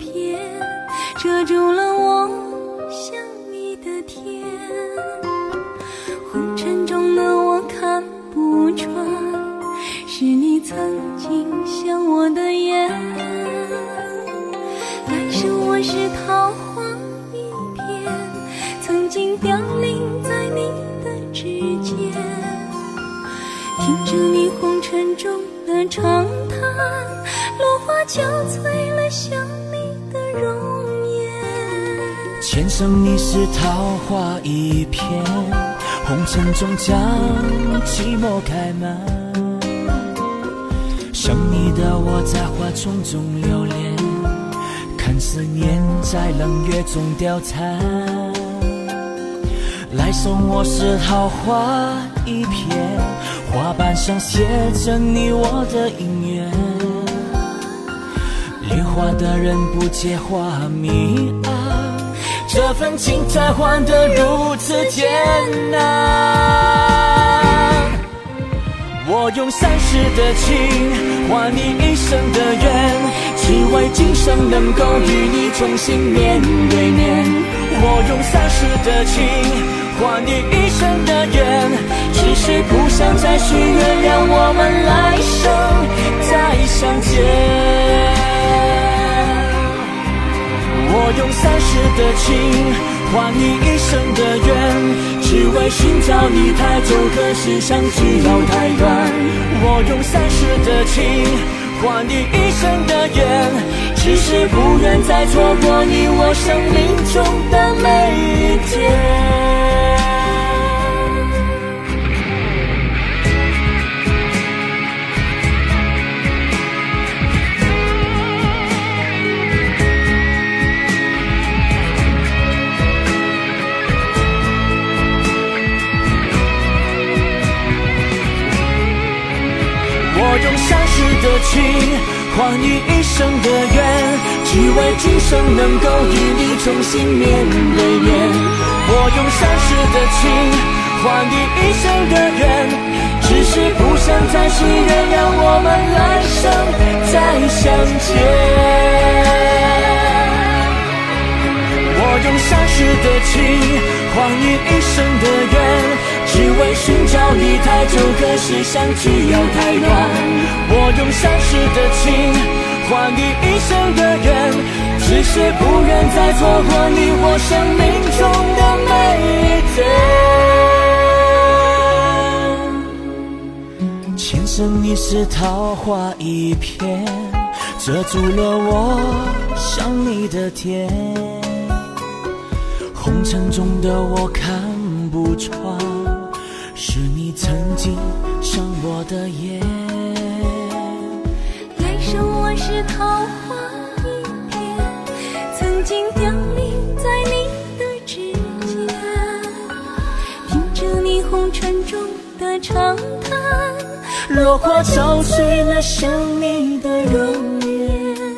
片，遮住了我想你的天。红尘中的我看不穿，是你曾经想我的眼。来生我是桃花一片，曾经凋零在你的指尖。听着你红尘中的长叹，落花憔悴了相容颜。前生你是桃花一片，红尘中将寂寞开满。想你的我在花丛中流连，看思念在冷月中凋残。来生我是桃花一片，花瓣上写着你我的姻缘。恋花的人不解花迷啊，这份情才换得如此艰难。我用三世的情换你一生的缘，只为今生能够与你重新面对面。我用三世的情换你一生的缘，只是不想再许愿，让我们来生再相见。的情换你一生的缘，只为寻找你太久，可是相聚又太短。我用三世的情换你一生的缘，只是不愿再错过你我生命中的每一天。用三世的情换你一生的缘，只为今生能够与你重新面对面。我用三世的情换你一生的缘，只是不想再许愿，让我们来生再相见。我用三世的情换你一生的缘，寻找你太久，可是相聚又太短。我用三世的情换你一生的缘，只是不愿再错过你我生命中的每一天。前生你是桃花一片，遮住了我想你的天。红尘中的我看不穿，是你曾经伤我的眼。来生我是桃花一片，曾经凋零在你的指尖。听着你红尘中的长叹，落花憔悴了想你的容颜